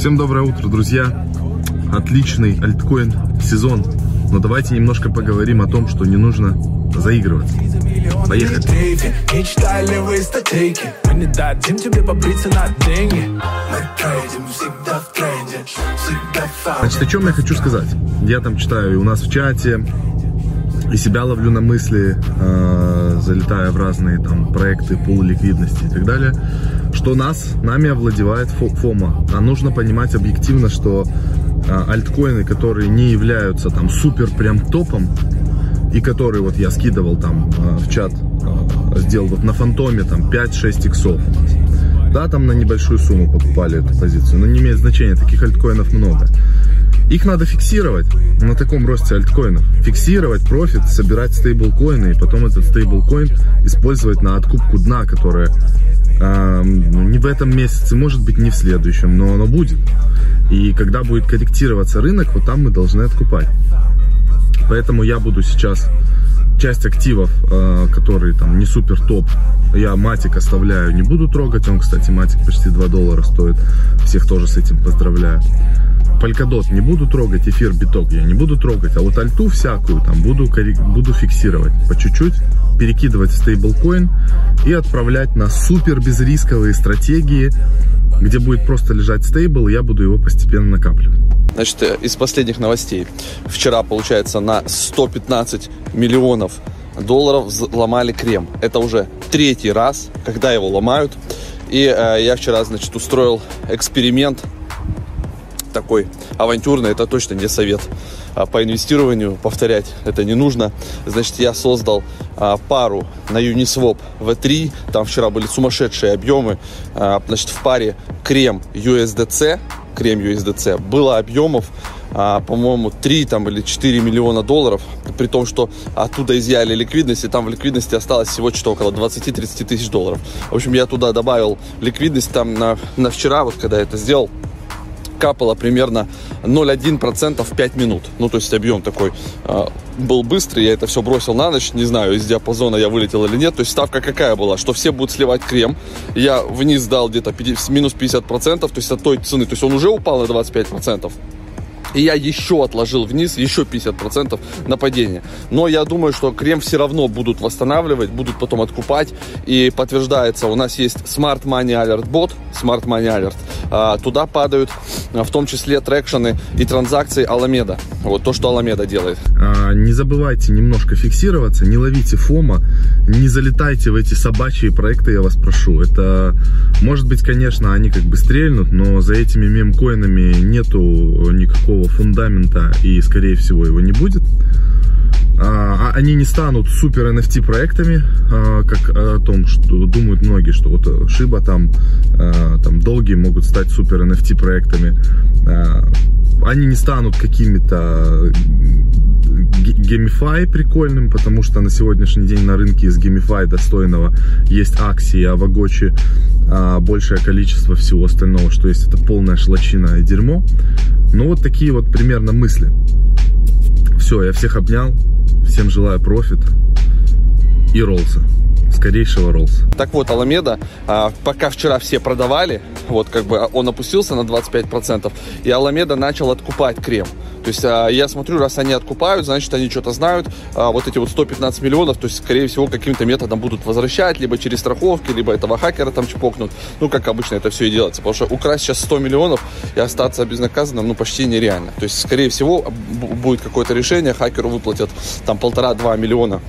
Всем доброе утро, друзья. Отличный альткоин сезон. Но давайте немножко поговорим о том, что не нужно заигрываться. Поехали. Мечтали вы статейки Мы не дадим тебе побриться на деньги Мы трейдим всегда в тренде Значит, о чем я хочу сказать? Я там читаю и у нас в чате, и себя ловлю на мысли, э, залетая в разные там проекты полуликвидности и так далее, что нас, нами овладевает фо- фома. А нужно понимать объективно, что э, альткоины, которые не являются там супер прям топом, и которые вот я скидывал там э, в чат, э, сделал вот на фантоме там 5-6 иксов у нас. Да, там на небольшую сумму покупали эту позицию, но не имеет значения, таких альткоинов много. Их надо фиксировать на таком росте альткоинов. Фиксировать профит, собирать стейблкоины и потом этот стейблкоин использовать на откупку дна, которое э, ну, не в этом месяце, может быть не в следующем, но оно будет. И когда будет корректироваться рынок, вот там мы должны откупать. Поэтому я буду сейчас часть активов, э, которые там не супер топ, я матик оставляю, не буду трогать. Он, кстати, матик почти 2 доллара стоит. Всех тоже с этим поздравляю. Polkadot не буду трогать, эфир биток я не буду трогать, а вот альту всякую там буду, буду фиксировать по чуть-чуть, перекидывать в стейблкоин и отправлять на супер безрисковые стратегии, где будет просто лежать стейбл, и я буду его постепенно накапливать. Значит, э, из последних новостей. Вчера, получается, на 115 миллионов долларов взломали крем. Это уже третий раз, когда его ломают. И э, я вчера, значит, устроил эксперимент такой авантюрный. Это точно не совет а, по инвестированию. Повторять это не нужно. Значит, я создал а, пару на Uniswap V3. Там вчера были сумасшедшие объемы. А, значит, в паре крем USDC крем USDC, было объемов, по-моему, 3 там, или 4 миллиона долларов, при том, что оттуда изъяли ликвидность, и там в ликвидности осталось всего что-то около 20-30 тысяч долларов. В общем, я туда добавил ликвидность там на, на вчера, вот когда я это сделал, капало примерно 0,1% в 5 минут. Ну, то есть объем такой э, был быстрый, я это все бросил на ночь, не знаю, из диапазона я вылетел или нет. То есть ставка какая была, что все будут сливать крем. Я вниз дал где-то 50, минус 50%, то есть от той цены, то есть он уже упал на 25%. И я еще отложил вниз, еще 50% на падение. Но я думаю, что крем все равно будут восстанавливать, будут потом откупать. И подтверждается, у нас есть Smart Money Alert бот, Smart Money Alert. А, туда падают а, в том числе трекшены и транзакции Аламеда. Вот то, что Аламеда делает. А, не забывайте немножко фиксироваться, не ловите фома, не залетайте в эти собачьи проекты, я вас прошу. Это, может быть, конечно, они как бы стрельнут, но за этими мемкоинами нету никакого фундамента и, скорее всего, его не будет. А, они не станут супер NFT проектами, а, как о том, что думают многие, что вот Шиба там, а, там долгие могут стать супер NFT проектами. Они не станут какими-то GameFi прикольным, потому что на сегодняшний день на рынке из GameFi достойного есть Axie, Aavegotchi а, большее количество всего остального, что есть это полная шлачина и дерьмо. Ну вот такие вот примерно мысли. Все, я всех обнял, всем желаю профит и роллса скорейшего роллса. Так вот, Аламеда, а, пока вчера все продавали, вот как бы он опустился на 25%, и Аламеда начал откупать крем. Есть а, я смотрю, раз они откупают, значит они что-то знают. А, вот эти вот 115 миллионов, то есть скорее всего каким-то методом будут возвращать, либо через страховки, либо этого хакера там чпокнут. Ну, как обычно это все и делается. Потому что украсть сейчас 100 миллионов и остаться безнаказанным, ну, почти нереально. То есть, скорее всего, будет какое-то решение, хакеру выплатят там полтора-два миллиона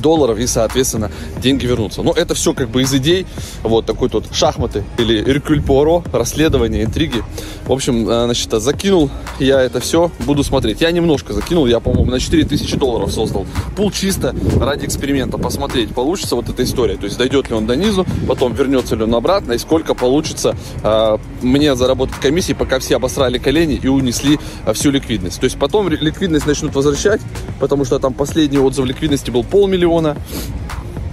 долларов и, соответственно, деньги вернутся. Но это все как бы из идей, вот такой тут шахматы или Эркюль Пуаро, расследование, интриги. В общем, э, значит, закинул я это все, буду смотреть. Я немножко закинул, я, по-моему, на 4000 долларов создал. Пул чисто ради эксперимента, посмотреть, получится вот эта история. То есть, дойдет ли он до низу, потом вернется ли он обратно, и сколько получится э, мне заработать комиссии, пока все обосрали колени и унесли э, всю ликвидность. То есть, потом ликвидность начнут возвращать, потому что там последний отзыв ликвидности был полмиллиона, миллиона.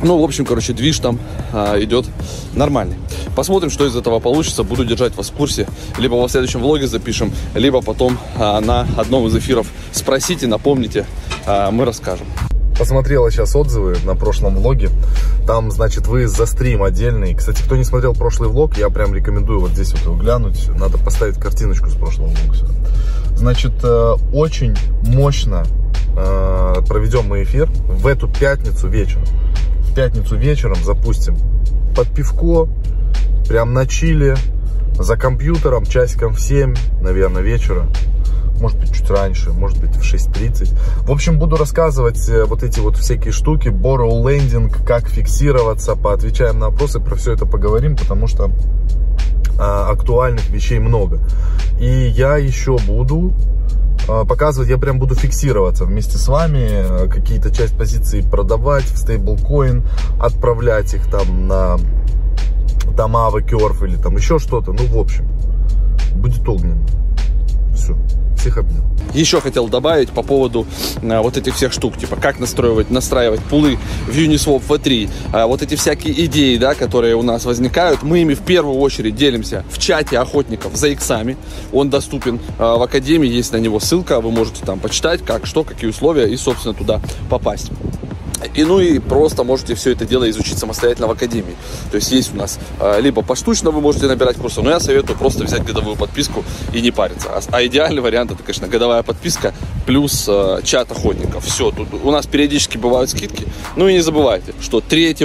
Ну, в общем, короче, движ там а, идет нормальный. Посмотрим, что из этого получится. Буду держать вас в курсе. Либо во следующем влоге запишем, либо потом а, на одном из эфиров спросите, напомните, а, мы расскажем. посмотрела сейчас отзывы на прошлом влоге. Там, значит, вы за стрим отдельный. Кстати, кто не смотрел прошлый влог, я прям рекомендую вот здесь вот его глянуть. Надо поставить картиночку с прошлого влога. Значит, э, очень мощно э, проведем мы эфир в эту пятницу вечером. В пятницу вечером запустим под пивко, прям на чили, за компьютером, часиком в 7, наверное, вечера может быть, чуть раньше, может быть, в 6.30. В общем, буду рассказывать э, вот эти вот всякие штуки, borrow лендинг, как фиксироваться, поотвечаем на вопросы, про все это поговорим, потому что а, актуальных вещей много. И я еще буду показывать, я прям буду фиксироваться вместе с вами, э, какие-то часть позиций продавать в стейблкоин, отправлять их там на дома в или там еще что-то. Ну, в общем, будет огненно. Все всех. Еще хотел добавить по поводу а, вот этих всех штук, типа как настраивать, настраивать пулы в Uniswap V3, а, вот эти всякие идеи, да, которые у нас возникают, мы ими в первую очередь делимся в чате охотников за иксами, он доступен а, в Академии, есть на него ссылка, вы можете там почитать, как, что, какие условия и, собственно, туда попасть. И ну и просто можете все это дело изучить самостоятельно в академии. То есть есть у нас э, либо поштучно вы можете набирать курсы, но я советую просто взять годовую подписку и не париться. А, а идеальный вариант это, конечно, годовая подписка плюс э, чат охотников. Все, тут у нас периодически бывают скидки. Ну и не забывайте, что 3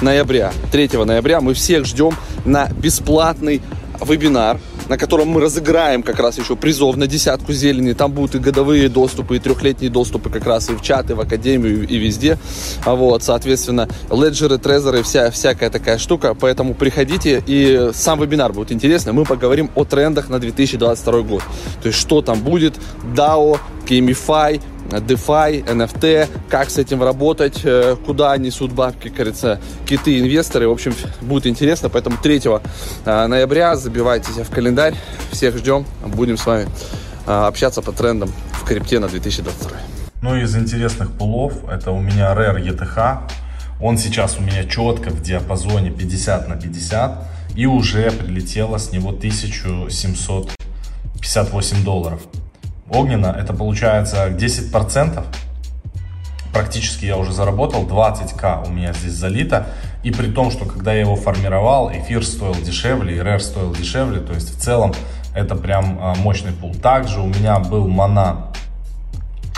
ноября, 3 ноября мы всех ждем на бесплатный вебинар на котором мы разыграем как раз еще призов на десятку зелени. Там будут и годовые доступы, и трехлетние доступы как раз и в чаты, в академию, и везде. А вот, соответственно, леджеры, трезоры, вся, всякая такая штука. Поэтому приходите, и сам вебинар будет интересный. Мы поговорим о трендах на 2022 год. То есть, что там будет, DAO, Gamify, DeFi, NFT, как с этим работать, э, куда несут бабки, кажется, киты, инвесторы. В общем, будет интересно, поэтому 3 э, ноября забивайте себя в календарь. Всех ждем, будем с вами э, общаться по трендам в крипте на 2022. Ну, из интересных пулов, это у меня Rare ETH. Он сейчас у меня четко в диапазоне 50 на 50. И уже прилетело с него 1758 долларов огненно, это получается 10%. Практически я уже заработал, 20к у меня здесь залито. И при том, что когда я его формировал, эфир стоил дешевле, и рэр стоил дешевле. То есть в целом это прям а, мощный пул. Также у меня был мана,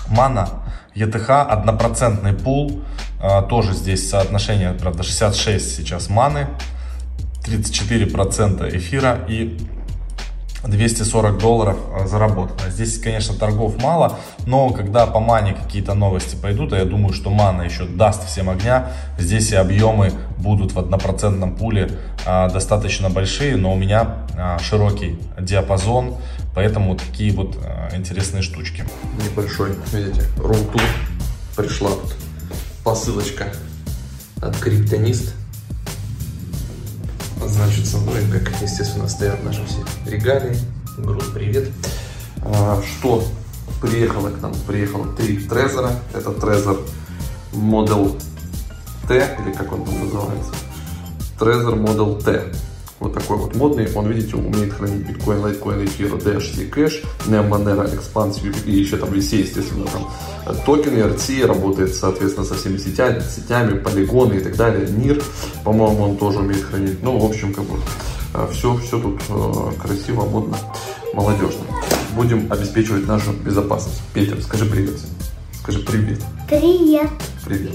мана ETH, однопроцентный пул. А, тоже здесь соотношение, правда, 66 сейчас маны, 34% эфира и 240 долларов а, заработано. Здесь, конечно, торгов мало, но когда по мане какие-то новости пойдут, а я думаю, что мана еще даст всем огня, здесь и объемы будут в однопроцентном пуле а, достаточно большие, но у меня а, широкий диапазон, поэтому вот такие вот а, интересные штучки. Небольшой, видите, рум-тур пришла тут посылочка от криптонист Значит, со мной, как естественно, стоят наши все регалии. Груз, привет. А, что приехало к нам? Приехало три трезора. Это трезор Model T, или как он там называется. Трезор Model T вот такой вот модный. Он, видите, умеет хранить биткоин, лайткоин, эфир, Dash, Zcash, Monero, Expanse и еще там везде, естественно, там э, токены, RT, работает, соответственно, со всеми сетями, сетями, полигоны и так далее. NIR, по-моему, он тоже умеет хранить. Ну, в общем, как бы все, э, все тут э, красиво, модно, молодежно. Будем обеспечивать нашу безопасность. Петя, скажи привет. Скажи привет. Привет. Привет.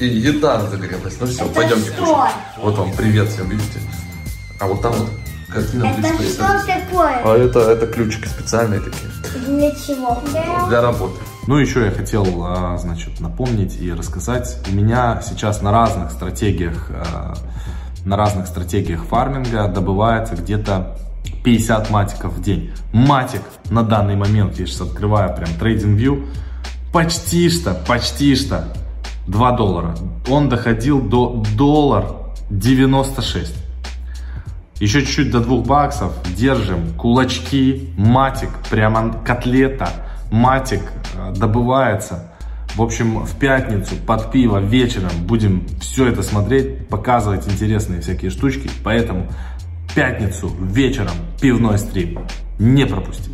И еда загорелась. Ну все, Это пойдемте кушать. Вот вам привет всем, видите? А вот там вот картина Это дисплея. что такое? А это, это ключики специальные такие. Для чего? Для работы. Ну, еще я хотел, а, значит, напомнить и рассказать. У меня сейчас на разных стратегиях, а, на разных стратегиях фарминга добывается где-то 50 матиков в день. Матик на данный момент, я сейчас открываю прям трейдинг view, почти что, почти что 2 доллара. Он доходил до доллар 96. Еще чуть-чуть до 2 баксов. Держим кулачки, матик, прямо котлета, матик э, добывается. В общем, в пятницу под пиво вечером будем все это смотреть, показывать интересные всякие штучки. Поэтому пятницу вечером пивной стрим не пропустите.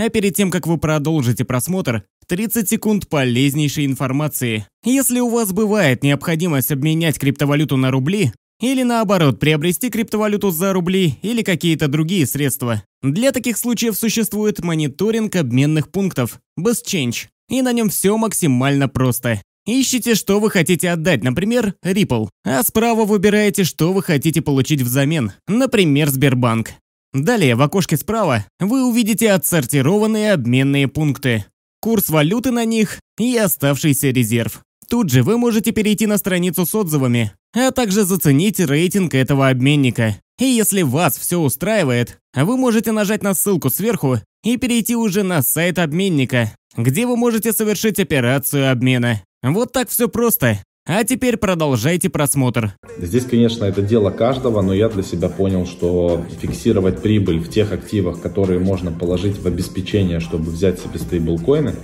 А перед тем, как вы продолжите просмотр, 30 секунд полезнейшей информации. Если у вас бывает необходимость обменять криптовалюту на рубли, или наоборот, приобрести криптовалюту за рубли или какие-то другие средства. Для таких случаев существует мониторинг обменных пунктов, BestChange, и на нем все максимально просто. Ищите, что вы хотите отдать, например, Ripple, а справа выбираете, что вы хотите получить взамен, например, Сбербанк. Далее в окошке справа вы увидите отсортированные обменные пункты, курс валюты на них и оставшийся резерв. Тут же вы можете перейти на страницу с отзывами, а также заценить рейтинг этого обменника. И если вас все устраивает, вы можете нажать на ссылку сверху и перейти уже на сайт обменника, где вы можете совершить операцию обмена. Вот так все просто. А теперь продолжайте просмотр. Здесь, конечно, это дело каждого, но я для себя понял, что фиксировать прибыль в тех активах, которые можно положить в обеспечение, чтобы взять себе стейблкоины,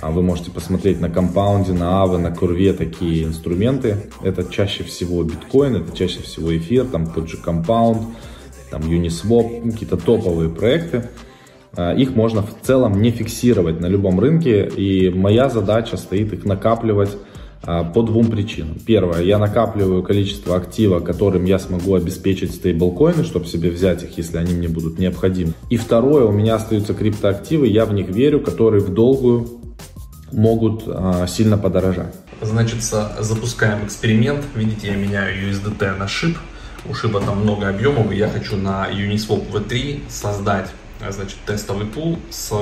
а вы можете посмотреть на компаунде, на Аве, на Курве такие инструменты. Это чаще всего биткоин, это чаще всего эфир, там тот же компаунд, там Uniswap, какие-то топовые проекты. А, их можно в целом не фиксировать на любом рынке, и моя задача стоит их накапливать по двум причинам. Первое, я накапливаю количество актива, которым я смогу обеспечить стейблкоины, чтобы себе взять их, если они мне будут необходимы. И второе, у меня остаются криптоактивы, я в них верю, которые в долгую могут а, сильно подорожать. Значит, запускаем эксперимент. Видите, я меняю USDT на SHIB. У SHIB там много объемов, и я хочу на Uniswap V3 создать значит, тестовый пул с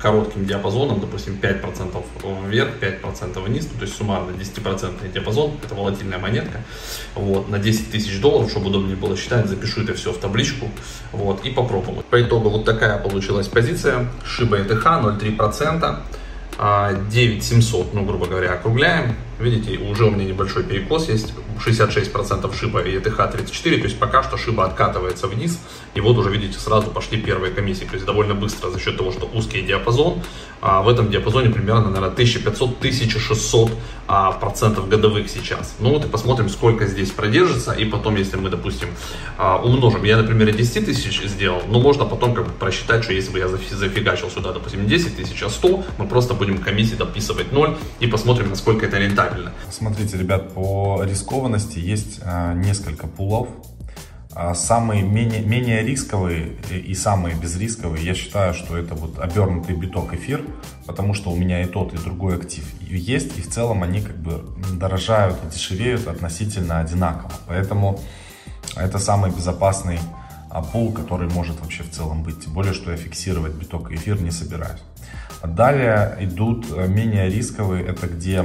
коротким диапазоном, допустим, 5% вверх, 5% вниз, то есть суммарно 10% диапазон, это волатильная монетка, вот, на 10 тысяч долларов, чтобы удобнее было считать, запишу это все в табличку, вот, и попробую. По итогу вот такая получилась позиция, шиба ETH 0,3%, 9700, ну, грубо говоря, округляем. Видите, уже у меня небольшой перекос есть, 66% шиба и ETH 34, то есть пока что шиба откатывается вниз, и вот уже, видите, сразу пошли первые комиссии, то есть довольно быстро за счет того, что узкий диапазон, а в этом диапазоне примерно, наверное, 1500-1600 а, процентов годовых сейчас. Ну вот и посмотрим, сколько здесь продержится, и потом, если мы, допустим, а, умножим, я, например, 10 тысяч сделал, но можно потом как бы просчитать, что если бы я зафигачил сюда, допустим, 10 тысяч, а 100, мы просто будем комиссии дописывать 0 и посмотрим, насколько это рентабельно. Смотрите, ребят, по рискованности есть а, несколько пулов, самые менее, менее рисковые и самые безрисковые, я считаю, что это вот обернутый биток эфир, потому что у меня и тот, и другой актив есть, и в целом они как бы дорожают и дешевеют относительно одинаково. Поэтому это самый безопасный а, пул, который может вообще в целом быть. Тем более, что я фиксировать биток эфир не собираюсь. Далее идут э, менее рисковые, это где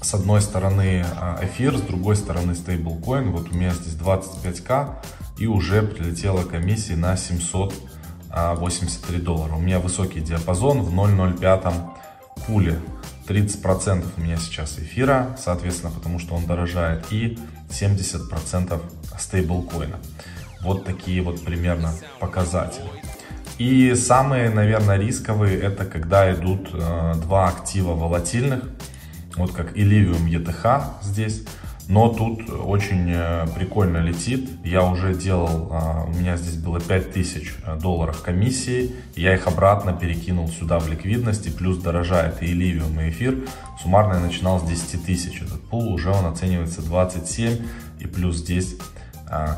с одной стороны а, эфир, с другой стороны стейблкоин. Вот у меня здесь 25к и уже прилетела комиссия на 783 а, доллара. У меня высокий диапазон в 0.05 пуле. 30% у меня сейчас эфира, соответственно, потому что он дорожает, и 70% стейблкоина. Вот такие вот примерно показатели. И самые, наверное, рисковые, это когда идут э, два актива волатильных, вот как Illivium ETH здесь. Но тут очень э, прикольно летит. Я уже делал, а, у меня здесь было 5000 э, долларов комиссии. Я их обратно перекинул сюда в ликвидность. И плюс дорожает и Illivium, и эфир. Суммарно я начинал с 10 тысяч. Этот пул уже он оценивается 27. И плюс здесь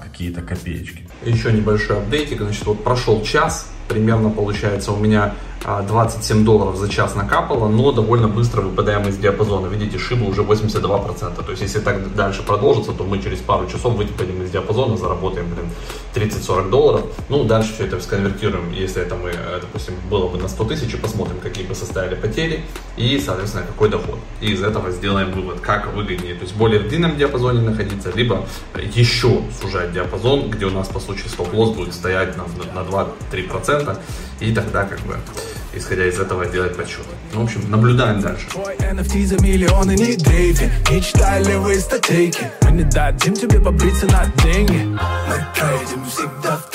какие-то копеечки. Еще небольшой апдейтик. Значит, вот прошел час. Примерно получается у меня 27 а, долларов за час накапало, но довольно быстро выпадаем из диапазона. Видите, шиба уже 82%. То есть, если так дальше продолжится, то мы через пару часов выпадем из диапазона, заработаем, блин, 30-40 долларов. Ну, дальше все это сконвертируем. Если это мы, э, допустим, было бы на 100 тысяч, посмотрим, какие бы составили потери и, соответственно, какой доход. И из этого сделаем вывод, как выгоднее. То есть, более в длинном диапазоне находиться, либо еще сужать диапазон, где у нас, по случаю, стоп-лосс будет стоять на, на 2-3%. И тогда, как бы, исходя из этого делать подсчеты. Ну, в общем, наблюдаем дальше. NFT за миллионы не дрейфи, не читали вы статейки. Мы не дадим тебе побриться на деньги. Мы трейдим всегда в